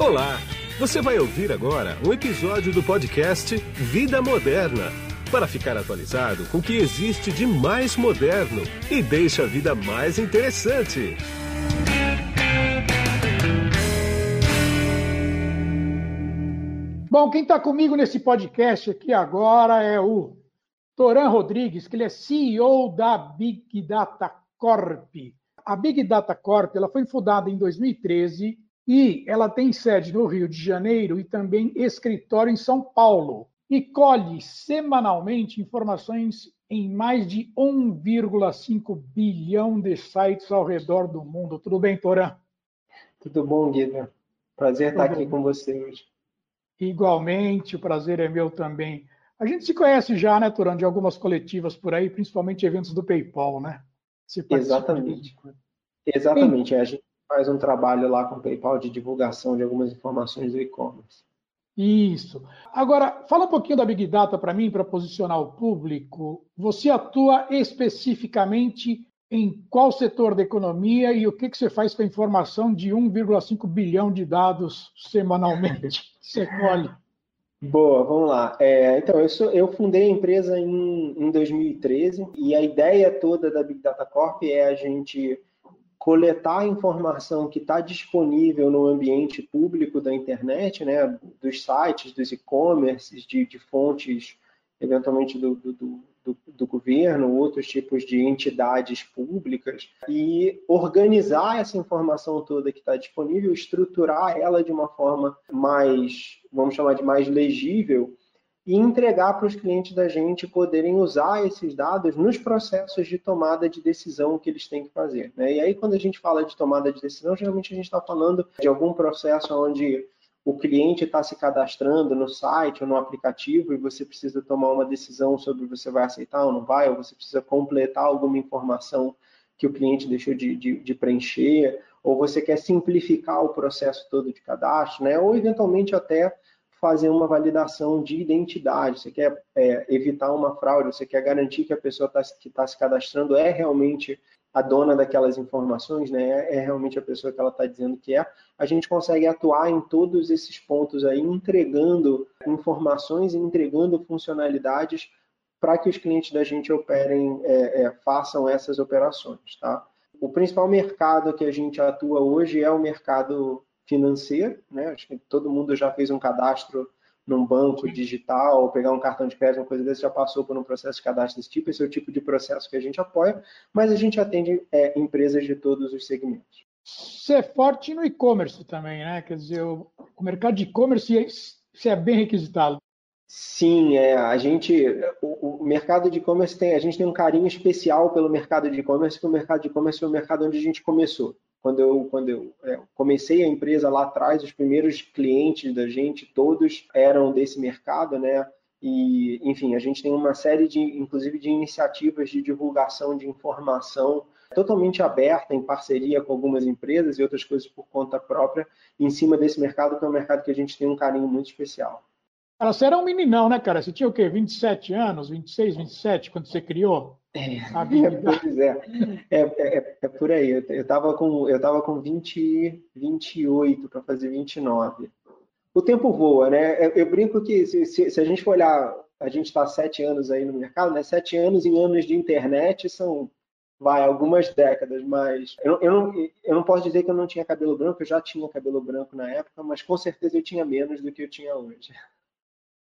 Olá! Você vai ouvir agora um episódio do podcast Vida Moderna para ficar atualizado com o que existe de mais moderno e deixa a vida mais interessante. Bom, quem está comigo nesse podcast aqui agora é o Toran Rodrigues, que ele é CEO da Big Data Corp. A Big Data Corp ela foi fundada em 2013 e ela tem sede no Rio de Janeiro e também escritório em São Paulo. E colhe semanalmente informações em mais de 1,5 bilhão de sites ao redor do mundo. Tudo bem, Toran? Tudo bom, Guida. Prazer Tudo estar aqui bom. com você hoje. Igualmente, o prazer é meu também. A gente se conhece já, né, Toran, de algumas coletivas por aí, principalmente eventos do PayPal, né? Exatamente. Exatamente. Gente faz um trabalho lá com o PayPal de divulgação de algumas informações do e-commerce. Isso. Agora, fala um pouquinho da Big Data para mim, para posicionar o público. Você atua especificamente em qual setor da economia e o que, que você faz com a informação de 1,5 bilhão de dados semanalmente? Você colhe. Boa, vamos lá. É, então, eu, sou, eu, fundei a empresa em, em 2013 e a ideia toda da Big Data Corp é a gente coletar a informação que está disponível no ambiente público da internet, né, dos sites, dos e-commerces, de, de, fontes, eventualmente do, do, do, do, governo, outros tipos de entidades públicas, e organizar essa informação toda que está disponível, estruturar ela de uma forma mais, vamos chamar de mais legível, e entregar para os clientes da gente poderem usar esses dados nos processos de tomada de decisão que eles têm que fazer. Né? E aí, quando a gente fala de tomada de decisão, geralmente a gente está falando de algum processo onde o cliente está se cadastrando no site ou no aplicativo e você precisa tomar uma decisão sobre você vai aceitar ou não vai, ou você precisa completar alguma informação que o cliente deixou de, de, de preencher, ou você quer simplificar o processo todo de cadastro, né? ou eventualmente até fazer uma validação de identidade, você quer é, evitar uma fraude, você quer garantir que a pessoa tá, que está se cadastrando é realmente a dona daquelas informações, né? É, realmente a pessoa que ela está dizendo que é. A gente consegue atuar em todos esses pontos aí, entregando informações e entregando funcionalidades para que os clientes da gente operem, é, é, façam essas operações, tá? O principal mercado que a gente atua hoje é o mercado financeiro, né? Acho que todo mundo já fez um cadastro num banco digital, ou pegar um cartão de crédito, uma coisa desse, já passou por um processo de cadastro desse tipo, esse é o tipo de processo que a gente apoia, mas a gente atende é, empresas de todos os segmentos. Você é forte no e-commerce também, né? Quer dizer, o, mercado de e-commerce você é bem requisitado. Sim, é, a gente, o, o mercado de e-commerce tem, a gente tem um carinho especial pelo mercado de e-commerce, porque o mercado de e-commerce foi o mercado onde a gente começou quando eu, quando eu é, comecei a empresa lá atrás, os primeiros clientes da gente, todos eram desse mercado, né? E, enfim, a gente tem uma série de, inclusive, de iniciativas de divulgação de informação totalmente aberta, em parceria com algumas empresas e outras coisas por conta própria, em cima desse mercado, que é um mercado que a gente tem um carinho muito especial. Cara, você era um meninão, né, cara? Você tinha o quê? 27 anos, 26, 27, quando você criou? É, pois é. É, é, é por aí. Eu estava com, eu tava com 20, 28 para fazer 29. O tempo voa, né? Eu, eu brinco que se, se, se, a gente for olhar, a gente está sete anos aí no mercado, né? Sete anos em anos de internet são, vai, algumas décadas, mas eu, eu, não, eu não posso dizer que eu não tinha cabelo branco, eu já tinha cabelo branco na época, mas com certeza eu tinha menos do que eu tinha hoje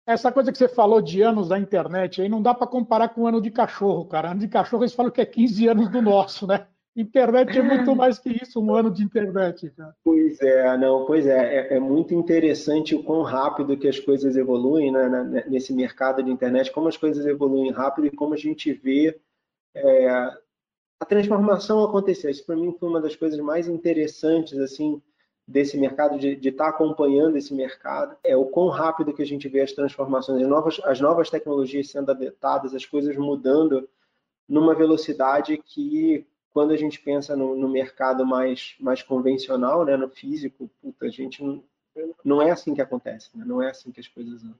essa coisa que você falou de anos da internet aí não dá para comparar com ano de cachorro, cara. Ano de cachorro eles falam que é 15 anos do nosso, né? Internet é muito mais que isso, um ano de internet, cara. Pois é, não, pois é, é, é muito interessante o quão rápido que as coisas evoluem né, nesse mercado de internet, como as coisas evoluem rápido e como a gente vê é, a transformação acontecer. Isso para mim foi uma das coisas mais interessantes, assim, desse mercado, de estar tá acompanhando esse mercado, é o quão rápido que a gente vê as transformações, as novas, as novas tecnologias sendo adaptadas, as coisas mudando numa velocidade que, quando a gente pensa no, no mercado mais, mais convencional, né, no físico, puta, a gente não, não é assim que acontece, né? não é assim que as coisas andam.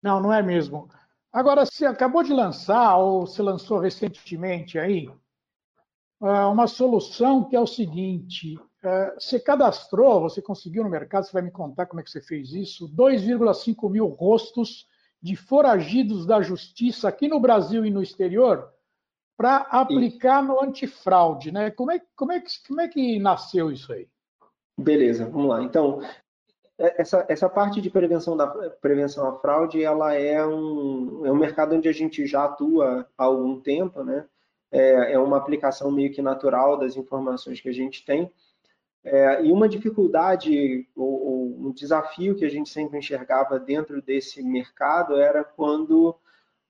Não, não é mesmo. Agora, você acabou de lançar, ou se lançou recentemente aí, é, uma solução que é o seguinte: você cadastrou, você conseguiu no mercado, você vai me contar como é que você fez isso, 2,5 mil rostos de foragidos da justiça aqui no Brasil e no exterior para aplicar no antifraude, né? Como é, como, é que, como é que nasceu isso aí? Beleza, vamos lá. Então, é, essa, essa parte de prevenção da prevenção à fraude, ela é um, é um mercado onde a gente já atua há algum tempo, né? É, é uma aplicação meio que natural das informações que a gente tem. É, e uma dificuldade ou, ou, um desafio que a gente sempre enxergava dentro desse mercado era quando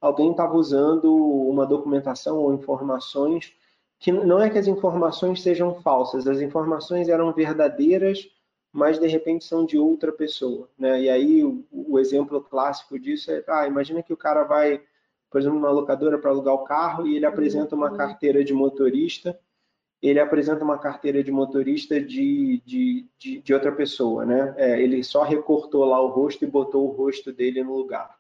alguém estava usando uma documentação ou informações que não é que as informações sejam falsas, as informações eram verdadeiras, mas de repente são de outra pessoa, né? E aí o, o exemplo clássico disso é, ah, imagina que o cara vai, por exemplo, numa locadora para alugar o carro e ele apresenta uma carteira de motorista ele apresenta uma carteira de motorista de, de, de, de outra pessoa, né? É, ele só recortou lá o rosto e botou o rosto dele no lugar.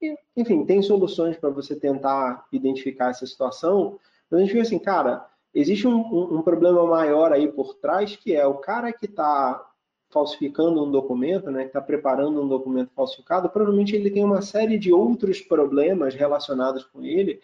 E, enfim, tem soluções para você tentar identificar essa situação, mas a gente vê assim, cara, existe um, um, um problema maior aí por trás, que é o cara que está falsificando um documento, né, que está preparando um documento falsificado, provavelmente ele tem uma série de outros problemas relacionados com ele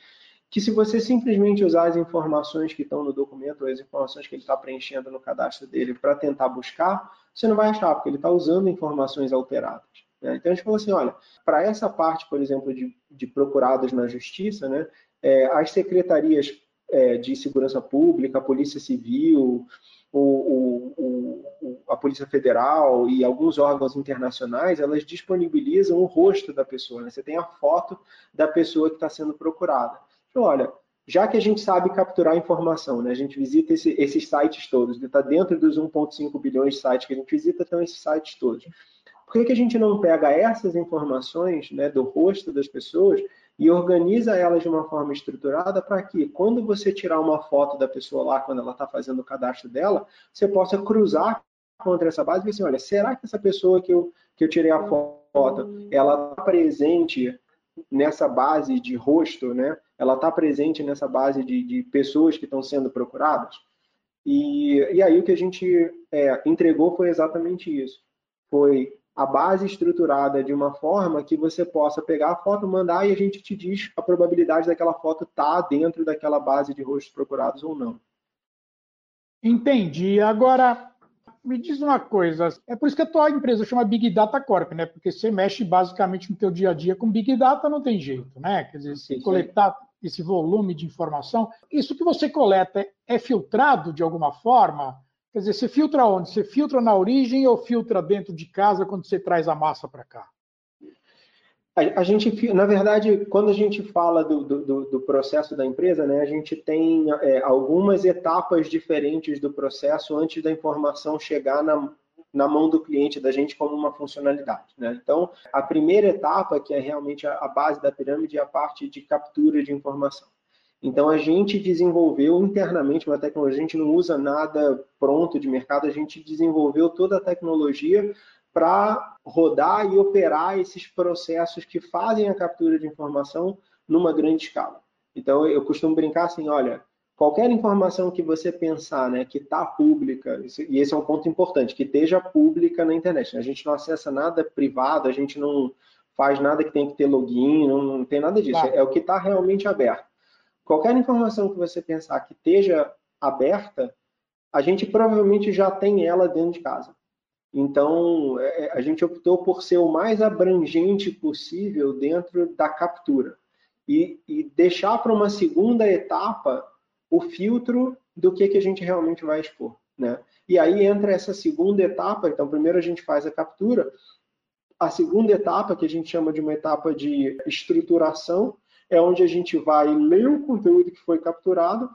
que se você simplesmente usar as informações que estão no documento, ou as informações que ele está preenchendo no cadastro dele para tentar buscar, você não vai achar, porque ele está usando informações alteradas. Né? Então a gente falou assim, olha, para essa parte, por exemplo, de, de procurados na justiça, né, é, as secretarias é, de segurança pública, a Polícia Civil, o, o, o, a Polícia Federal e alguns órgãos internacionais, elas disponibilizam o rosto da pessoa. Né? Você tem a foto da pessoa que está sendo procurada. Então, olha, já que a gente sabe capturar informação, né? a gente visita esse, esses sites todos, está dentro dos 1,5 bilhões de sites que a gente visita, estão esses sites todos. Por que, que a gente não pega essas informações né, do rosto das pessoas e organiza elas de uma forma estruturada para que, quando você tirar uma foto da pessoa lá, quando ela está fazendo o cadastro dela, você possa cruzar contra essa base e ver assim, olha, será que essa pessoa que eu, que eu tirei a foto, ela está presente nessa base de rosto, né? Ela está presente nessa base de, de pessoas que estão sendo procuradas. E, e aí o que a gente é, entregou foi exatamente isso. Foi a base estruturada de uma forma que você possa pegar a foto, mandar e a gente te diz a probabilidade daquela foto estar tá dentro daquela base de rostos procurados ou não. Entendi. Agora, me diz uma coisa, é por isso que a tua empresa chama Big Data Corp, né? Porque você mexe basicamente no teu dia a dia com Big Data, não tem jeito, né? Quer dizer, se coletar esse volume de informação, isso que você coleta é filtrado de alguma forma? Quer dizer, você filtra onde? Você filtra na origem ou filtra dentro de casa quando você traz a massa para cá? A, gente, na verdade, quando a gente fala do, do, do processo da empresa, né, a gente tem é, algumas etapas diferentes do processo antes da informação chegar na, na mão do cliente da gente como uma funcionalidade. Né? Então, a primeira etapa, que é realmente a, a base da pirâmide, é a parte de captura de informação. Então, a gente desenvolveu internamente uma tecnologia, a gente não usa nada pronto de mercado, a gente desenvolveu toda a tecnologia para rodar e operar esses processos que fazem a captura de informação numa grande escala. Então, eu costumo brincar assim, olha, qualquer informação que você pensar, né, que está pública, e esse é um ponto importante, que esteja pública na internet. A gente não acessa nada privado, a gente não faz nada que tem que ter login, não, não tem nada disso. Claro. É o que está realmente aberto. Qualquer informação que você pensar que esteja aberta, a gente provavelmente já tem ela dentro de casa. Então, é, a gente optou por ser o mais abrangente possível dentro da captura e, e deixar para uma segunda etapa o filtro do que, que a gente realmente vai expor. Né? E aí entra essa segunda etapa. Então, primeiro a gente faz a captura. A segunda etapa, que a gente chama de uma etapa de estruturação, é onde a gente vai ler o conteúdo que foi capturado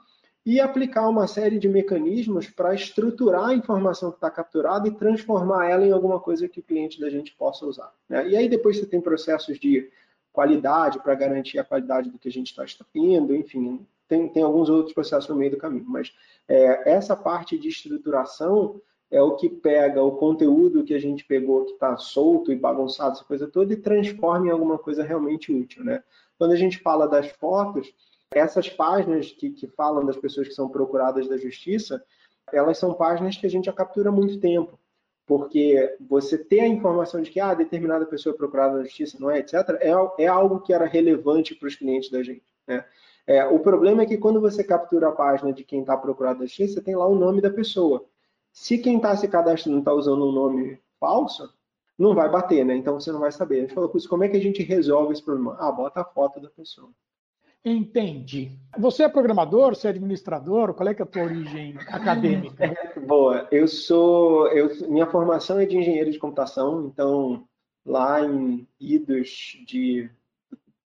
e aplicar uma série de mecanismos para estruturar a informação que está capturada e transformar ela em alguma coisa que o cliente da gente possa usar. Né? E aí depois você tem processos de qualidade para garantir a qualidade do que a gente está extraindo, enfim, tem, tem alguns outros processos no meio do caminho. Mas é, essa parte de estruturação é o que pega o conteúdo que a gente pegou que está solto e bagunçado, essa coisa toda, e transforma em alguma coisa realmente útil. Né? Quando a gente fala das fotos, essas páginas que, que falam das pessoas que são procuradas da justiça, elas são páginas que a gente já captura há muito tempo. Porque você ter a informação de que ah, determinada pessoa é procurada na justiça, não é, etc., é, é algo que era relevante para os clientes da gente. Né? É, o problema é que quando você captura a página de quem está procurado na justiça, tem lá o nome da pessoa. Se quem está se cadastrando está usando um nome falso, não vai bater, né? Então você não vai saber. A gente falou, como é que a gente resolve esse problema? Ah, bota a foto da pessoa. Entendi. Você é programador, você é administrador? Qual é, é a tua origem acadêmica? Boa, eu sou. Eu, minha formação é de engenheiro de computação, então lá em idos de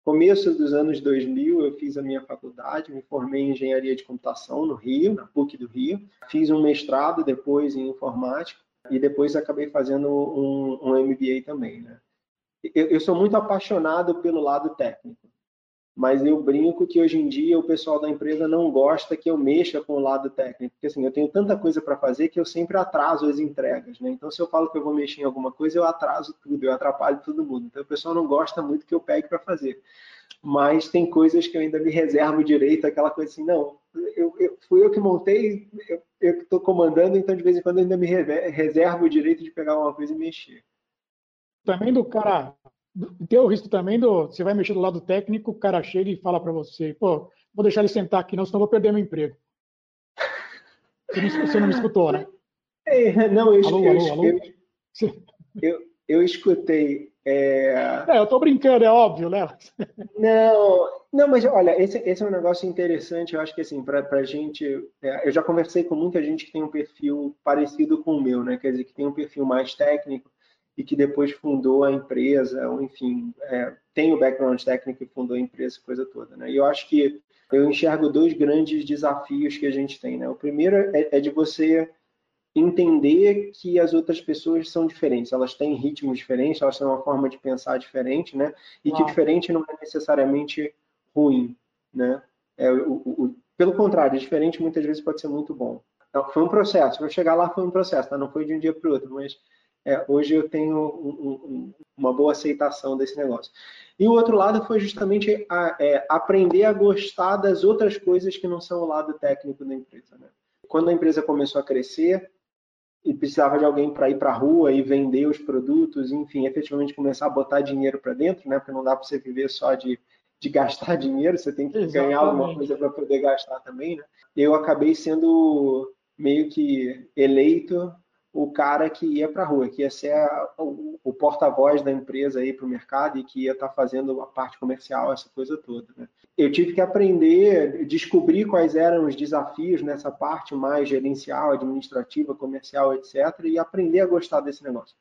começo dos anos 2000 eu fiz a minha faculdade, me formei em engenharia de computação no Rio, na PUC do Rio, fiz um mestrado depois em informática e depois acabei fazendo um, um MBA também, né? Eu, eu sou muito apaixonado pelo lado técnico mas eu brinco que hoje em dia o pessoal da empresa não gosta que eu mexa com o lado técnico, porque assim, eu tenho tanta coisa para fazer que eu sempre atraso as entregas, né? Então se eu falo que eu vou mexer em alguma coisa, eu atraso tudo, eu atrapalho todo mundo. Então o pessoal não gosta muito que eu pegue para fazer. Mas tem coisas que eu ainda me reservo direito, aquela coisa assim, não, eu, eu fui eu que montei, eu estou comandando, então de vez em quando eu ainda me reservo o direito de pegar uma coisa e mexer. Também do cara tem o risco também do. Você vai mexer do lado técnico, o cara chega e fala para você: pô, vou deixar ele sentar aqui, não, senão vou perder meu emprego. Você não, você não me escutou, né? É, não, eu, alô, eu, alô, alô? Eu, eu, eu, escutei. É... é eu estou brincando, é óbvio, né? Não, não, mas olha, esse, esse é um negócio interessante. Eu acho que assim, para a gente, é, eu já conversei com muita gente que tem um perfil parecido com o meu, né? Quer dizer, que tem um perfil mais técnico e que depois fundou a empresa, ou enfim, é, tem o background técnico e fundou a empresa, coisa toda. Né? E eu acho que eu enxergo dois grandes desafios que a gente tem. Né? O primeiro é, é de você entender que as outras pessoas são diferentes, elas têm ritmos diferentes, elas têm uma forma de pensar diferente, né? E que diferente não é necessariamente ruim, né? É, o, o, pelo contrário, diferente muitas vezes pode ser muito bom. Então, foi um processo. Para chegar lá foi um processo, tá? não foi de um dia para o outro, mas é, hoje eu tenho um, um, uma boa aceitação desse negócio. E o outro lado foi justamente a, é, aprender a gostar das outras coisas que não são o lado técnico da empresa. Né? Quando a empresa começou a crescer e precisava de alguém para ir para a rua e vender os produtos, enfim, efetivamente começar a botar dinheiro para dentro, né? porque não dá para você viver só de, de gastar dinheiro, você tem que Exatamente. ganhar alguma coisa para poder gastar também. Né? Eu acabei sendo meio que eleito o cara que ia para a rua, que ia ser a, o, o porta-voz da empresa aí para o mercado e que ia estar tá fazendo a parte comercial, essa coisa toda. Né? Eu tive que aprender, descobrir quais eram os desafios nessa parte mais gerencial, administrativa, comercial, etc., e aprender a gostar desse negócio.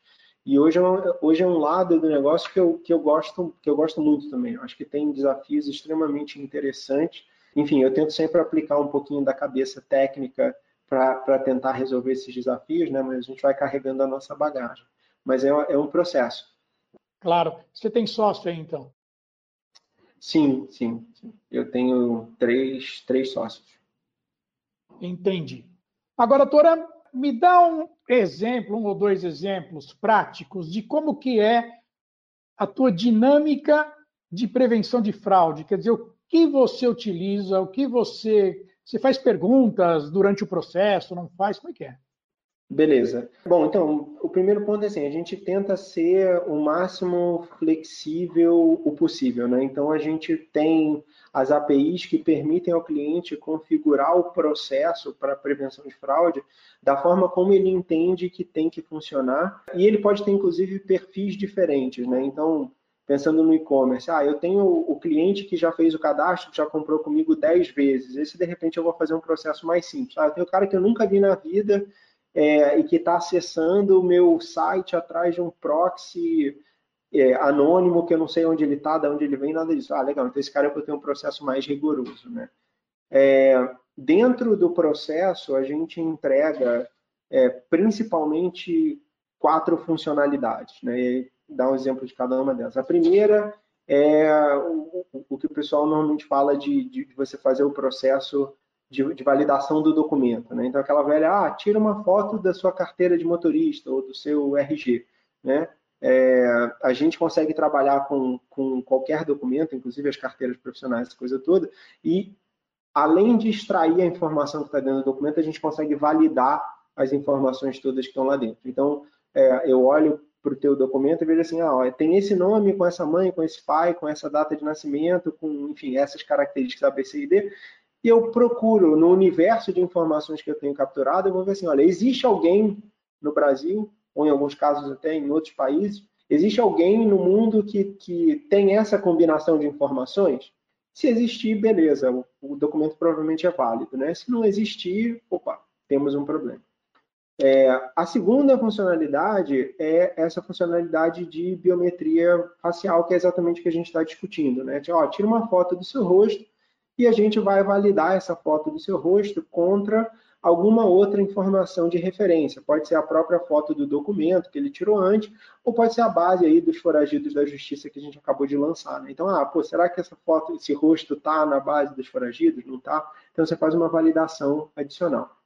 E hoje é, um, hoje é um lado do negócio que eu, que, eu gosto, que eu gosto muito também. Acho que tem desafios extremamente interessantes. Enfim, eu tento sempre aplicar um pouquinho da cabeça técnica para tentar resolver esses desafios, né? mas a gente vai carregando a nossa bagagem. Mas é, é um processo. Claro. Você tem sócio aí, então? Sim, sim, sim. Eu tenho três, três sócios. Entendi. Agora, doutora, me dá um exemplo, um ou dois exemplos práticos de como que é a tua dinâmica de prevenção de fraude. Quer dizer, o que você utiliza, o que você você faz perguntas durante o processo, não faz? Como é que é? Beleza. Bom, então, o primeiro ponto é assim, a gente tenta ser o máximo flexível o possível, né? Então, a gente tem as APIs que permitem ao cliente configurar o processo para prevenção de fraude da forma como ele entende que tem que funcionar. E ele pode ter, inclusive, perfis diferentes, né? Então, pensando no e-commerce, ah, eu tenho o cliente que já fez o cadastro, já comprou comigo 10 vezes, esse de repente eu vou fazer um processo mais simples. Ah, eu tenho o cara que eu nunca vi na vida é, e que está acessando o meu site atrás de um proxy é, anônimo, que eu não sei onde ele está, de onde ele vem, nada disso. Ah, legal, então esse cara é para ter um processo mais rigoroso. Né? É, dentro do processo, a gente entrega é, principalmente quatro funcionalidades. Né? Dar um exemplo de cada uma delas. A primeira é o, o que o pessoal normalmente fala de, de, de você fazer o processo de, de, validação do documento. Né? Então, aquela velha, ah, tira uma foto da sua carteira de motorista ou do seu RG. Né? É, a gente consegue trabalhar com, com qualquer documento, inclusive as carteiras profissionais, essa coisa toda, e além de extrair a informação que está dentro do documento, a gente consegue validar as informações todas que estão lá dentro. Então, é, eu olho para o teu documento e vejo assim, ah, ó, tem esse nome com essa mãe, com esse pai, com essa data de nascimento, com, enfim, essas características A, B, C e D, e eu procuro no universo de informações que eu tenho capturado, eu vou ver assim, olha, existe alguém no Brasil, ou em alguns casos até em outros países, existe alguém no mundo que, que tem essa combinação de informações? Se existir, beleza, o, o documento provavelmente é válido, né? Se não existir, opa, temos um problema. É, a segunda funcionalidade é essa funcionalidade de biometria facial, que é exatamente o que a gente está discutindo. Né? Ó, tira uma foto do seu rosto e a gente vai validar essa foto do seu rosto contra alguma outra informação de referência. Pode ser a própria foto do documento que ele tirou antes, ou pode ser a base aí dos foragidos da justiça que a gente acabou de lançar. Né? Então, ah, pô, será que essa foto, esse rosto está na base dos foragidos? Não está? Então, você faz uma validação adicional.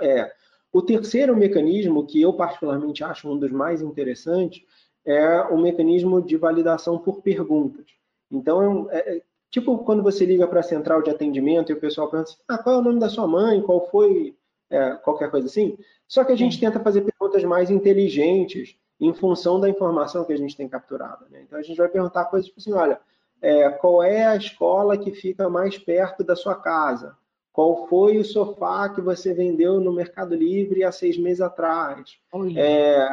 É, o terceiro mecanismo, que eu particularmente acho um dos mais interessantes, é o mecanismo de validação por perguntas. Então, é, é tipo quando você liga para a central de atendimento e o pessoal pergunta assim, ah, qual é o nome da sua mãe, qual foi, é, qualquer coisa assim. Só que a gente tenta fazer perguntas mais inteligentes em função da informação que a gente tem capturada. Né? Então, a gente vai perguntar coisas tipo assim, olha, é, qual é a escola que fica mais perto da sua casa? Qual foi o sofá que você vendeu no Mercado Livre há seis meses atrás? É,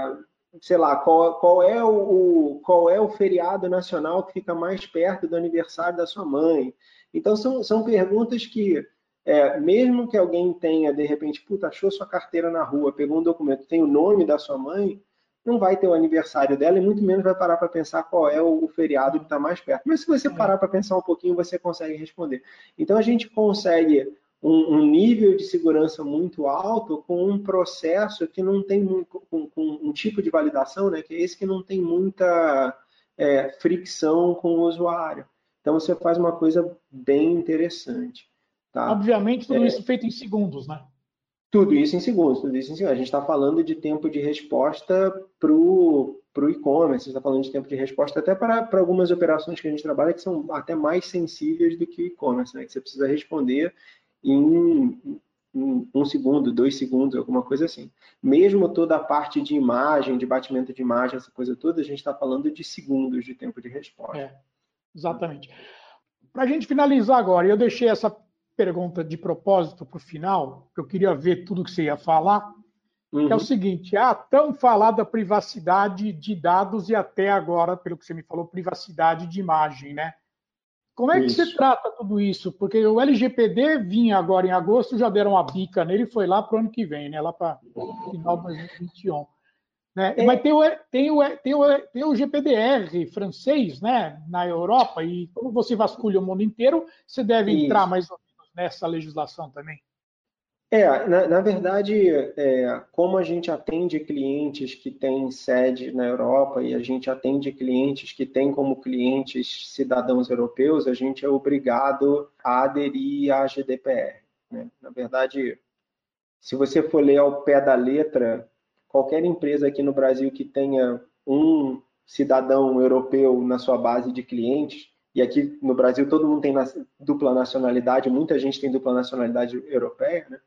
sei lá, qual, qual, é o, qual é o feriado nacional que fica mais perto do aniversário da sua mãe? Então, são, são perguntas que, é, mesmo que alguém tenha, de repente, puta, achou sua carteira na rua, pegou um documento, tem o nome da sua mãe, não vai ter o aniversário dela e muito menos vai parar para pensar qual é o, o feriado que está mais perto. Mas se você é. parar para pensar um pouquinho, você consegue responder. Então, a gente consegue um, um, nível de segurança muito alto com um processo que não tem muito, com, com, um tipo de validação, né, que é esse que não tem muita é, fricção com o usuário. Então você faz uma coisa bem interessante. Tá? Obviamente, tudo é, isso feito em segundos, né? Tudo isso em segundos, tudo isso em segundos. A gente está falando de tempo de resposta para o e-commerce, está falando de tempo de resposta até para, para algumas operações que a gente trabalha que são até mais sensíveis do que o e-commerce, né? Que você precisa responder em, um segundo, dois segundos, alguma coisa assim. Mesmo toda a parte de imagem, de batimento de imagem, essa coisa toda, a gente está falando de segundos de tempo de resposta. É, exatamente. Para a gente finalizar agora, eu deixei essa pergunta de propósito para o final, eu queria ver tudo que você ia falar, uhum. que é o uhum. seguinte, a tão falada privacidade de dados e até agora, pelo que você me falou, privacidade de imagem, né? Como é que isso. você trata tudo isso? Porque o LGPD vinha agora em agosto, já deram uma bica nele e foi lá para o ano que vem, né? lá para o final de 2021. Né? É. Mas tem o, tem, o, tem, o, tem o GPDR francês né? na Europa, e como você vasculha o mundo inteiro, você deve isso. entrar mais ou menos nessa legislação também. É, na, na verdade, é, como a gente atende clientes que têm sede na Europa e a gente atende clientes que têm como clientes cidadãos europeus, a gente é obrigado a aderir à GDPR. Né? Na verdade, se você for ler ao pé da letra, qualquer empresa aqui no Brasil que tenha um cidadão europeu na sua base de clientes, e aqui no Brasil todo mundo tem dupla nacionalidade, muita gente tem dupla nacionalidade europeia, né?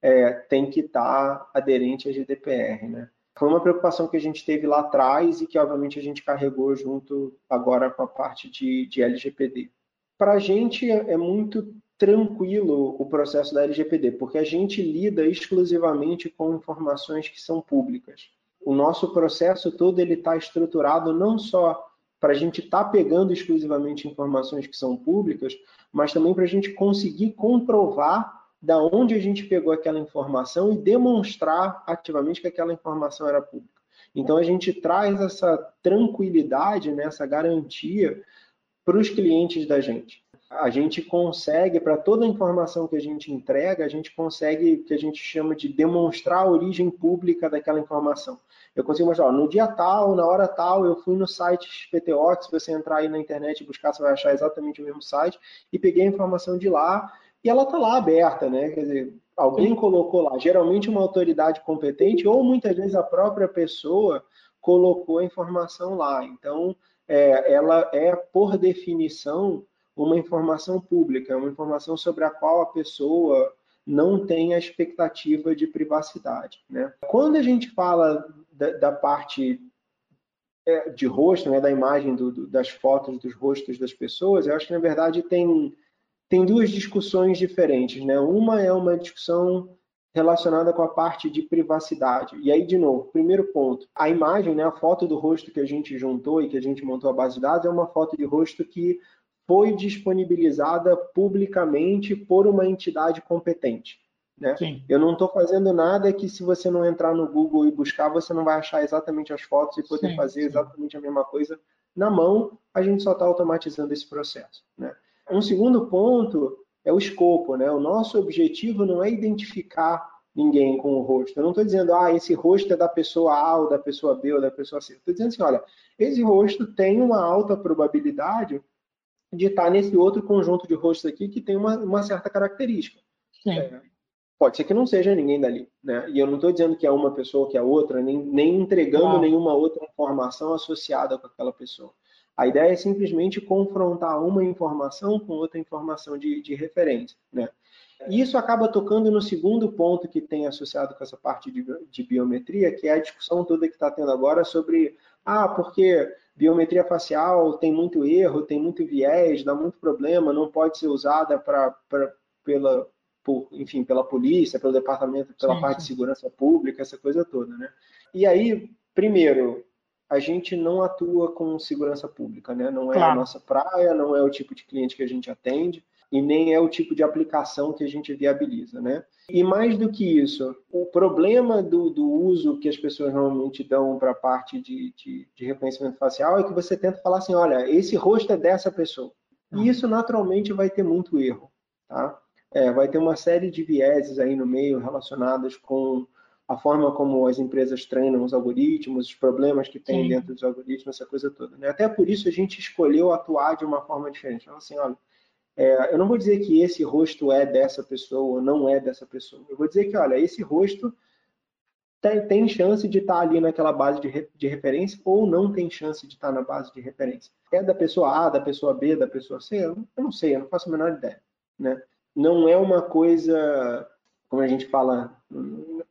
É, tem que estar tá aderente à GDPR, né? Foi uma preocupação que a gente teve lá atrás e que, obviamente, a gente carregou junto agora com a parte de, de LGPD. Para a gente é, é muito tranquilo o processo da LGPD, porque a gente lida exclusivamente com informações que são públicas. O nosso processo todo ele está estruturado não só para a gente estar tá pegando exclusivamente informações que são públicas, mas também para a gente conseguir comprovar da onde a gente pegou aquela informação e demonstrar ativamente que aquela informação era pública. Então a gente traz essa tranquilidade, né, essa garantia para os clientes da gente. A gente consegue, para toda a informação que a gente entrega, a gente consegue que a gente chama de demonstrar a origem pública daquela informação. Eu consigo mostrar, ó, no dia tal, na hora tal, eu fui no site XPTO, que se você entrar aí na internet e buscar, você vai achar exatamente o mesmo site, e peguei a informação de lá e ela está lá aberta, né? Quer dizer, alguém colocou lá, geralmente uma autoridade competente ou muitas vezes a própria pessoa colocou a informação lá. Então, é, ela é, por definição, uma informação pública, uma informação sobre a qual a pessoa não tem a expectativa de privacidade. Né? Quando a gente fala da, da parte é, de rosto, né, da imagem do, do, das fotos dos rostos das pessoas, eu acho que na verdade tem, tem duas discussões diferentes. Né? Uma é uma discussão relacionada com a parte de privacidade. E aí, de novo, primeiro ponto, a imagem, né, a foto do rosto que a gente juntou e que a gente montou a base de dados é uma foto de rosto que foi disponibilizada publicamente por uma entidade competente. Né? Eu não estou fazendo nada que se você não entrar no Google e buscar, você não vai achar exatamente as fotos e poder sim, fazer sim. exatamente a mesma coisa na mão, a gente só está automatizando esse processo. Né? Um segundo ponto é o escopo. Né? O nosso objetivo não é identificar ninguém com o rosto. Eu não estou dizendo, ah, esse rosto é da pessoa A ou da pessoa B ou da pessoa C. Estou dizendo assim, olha, esse rosto tem uma alta probabilidade de estar nesse outro conjunto de rostos aqui que tem uma, uma certa característica. É, pode ser que não seja ninguém dali, né? E eu não estou dizendo que é uma pessoa que é outra, nem, nem entregando nenhuma outra informação associada com aquela pessoa. A ideia é simplesmente confrontar uma informação com outra informação de, de referência, né? E isso acaba tocando no segundo ponto que tem associado com essa parte de, de biometria, que é a discussão toda que está tendo agora sobre, ah, porque biometria facial tem muito erro, tem muito viés, dá muito problema, não pode ser usada para pela, por, enfim, pela polícia, pelo departamento, pela sim, parte sim. de segurança pública, essa coisa toda, né? E aí, primeiro, a gente não atua com segurança pública, né? Não é claro. a nossa praia, não é o tipo de cliente que a gente atende e nem é o tipo de aplicação que a gente viabiliza, né? E mais do que isso, o problema do, do uso que as pessoas normalmente dão para a parte de, de, de, reconhecimento facial é que você tenta falar assim, olha, esse rosto é dessa pessoa. E isso naturalmente vai ter muito erro, tá? É, vai ter uma série de vieses aí no meio relacionadas com a forma como as empresas treinam os algoritmos, os problemas que tem Sim. dentro dos algoritmos, essa coisa toda. Né? Até por isso a gente escolheu atuar de uma forma diferente. Então, assim, olha, é, eu não vou dizer que esse rosto é dessa pessoa ou não é dessa pessoa. Eu vou dizer que, olha, esse rosto tem, tem chance de estar ali naquela base de, de referência ou não tem chance de estar na base de referência. É da pessoa A, da pessoa B, da pessoa C? Eu não sei, eu não faço a menor ideia. Né? Não é uma coisa, como a gente fala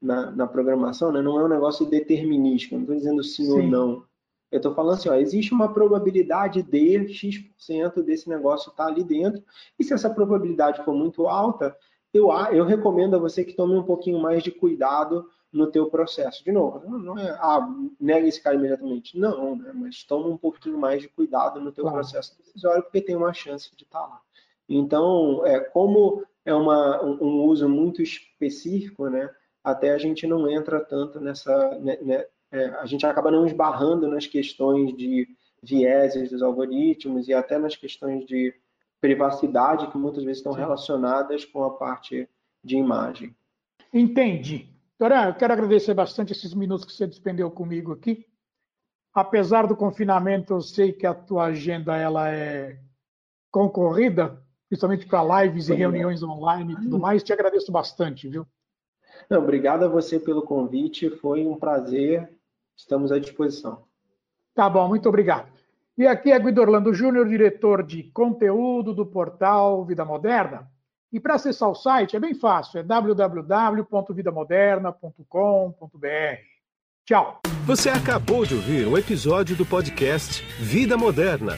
na, na programação, né? não é um negócio determinístico, não estou dizendo sim, sim, ou não. Eu estou falando assim, ó, existe uma probabilidade de X% desse negócio estar tá ali dentro, e se essa probabilidade for muito alta, eu, eu recomendo a você que tome um pouquinho mais de cuidado no teu processo. De novo, não é, ah, nega esse cara imediatamente. Não, né? mas toma um pouquinho mais de cuidado no teu claro. processo decisório, porque tem uma chance de estar tá lá. Então, é, como é uma, um, um uso muito específico, né? Até a gente não entra tanto nessa. Né, né, é, a gente acaba não esbarrando nas questões de vieses dos algoritmos e até nas questões de privacidade que muitas vezes estão Sim. relacionadas com a parte de imagem. Entendi. Dora, eu quero agradecer bastante esses minutos que você despendeu comigo aqui. Apesar do confinamento, eu sei que a tua agenda ela é concorrida, principalmente para lives e reuniões online e tudo mais. Te agradeço bastante, viu? Não, obrigado a você pelo convite, foi um prazer, estamos à disposição. Tá bom, muito obrigado. E aqui é Guido Orlando Júnior, diretor de conteúdo do portal Vida Moderna. E para acessar o site é bem fácil, é www.vidamoderna.com.br. Tchau. Você acabou de ouvir um episódio do podcast Vida Moderna.